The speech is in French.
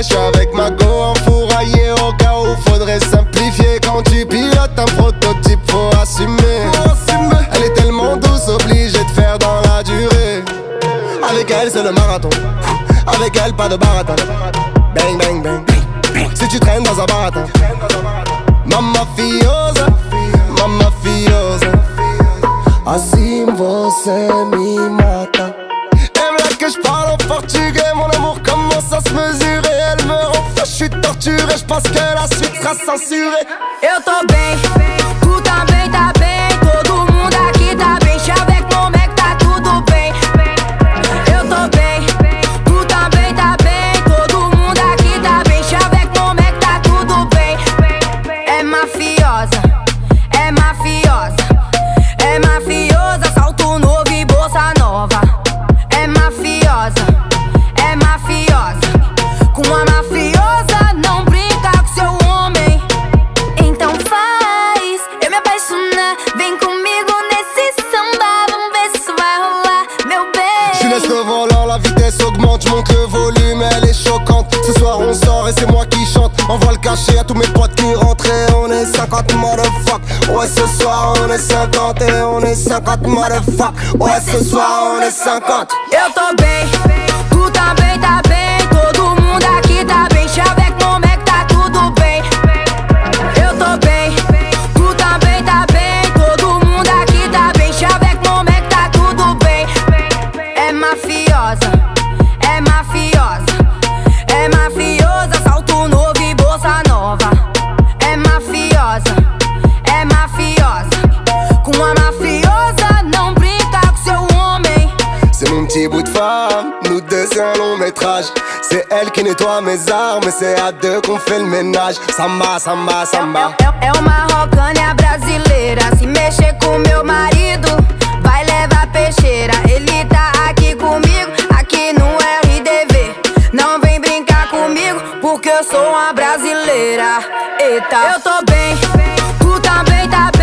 Je suis avec ma go enfouraillé au cas où faudrait simplifier. Quand tu pilotes un prototype faut assumer. Elle est tellement douce obligée de faire dans la durée. Avec elle c'est le marathon. Avec elle pas de baratin. Bang bang bang Si tu traînes dans un baratin. Mamma fiosa Mamma fiosa você Que la suite sera censurée Eu tô bem, tu também 19 ans là, la vitesse augmente, je monte le volume, elle est choquante. Ce soir on sort et c'est moi qui chante. Envoie le cachet à tous mes potes qui rentrent on est 50 motherfuck. Ouais, ce soir on est 50 et on est 50 motherfuck. Ouais, ce soir on est 50. Eu tô bem. Petit bout de femme, nous deux c'est un long métrage. C'est elle qui nettoie mes armes, c'est à deux qu'on fait le ménage. Samba, samba, samba. É, é, é uma rocânia brasileira. Se mexer com meu marido, vai levar peixeira. Ele tá aqui comigo, aqui no RDV. Não vem brincar comigo, porque eu sou uma brasileira. Eita, eu tô bem, tu também tá bem.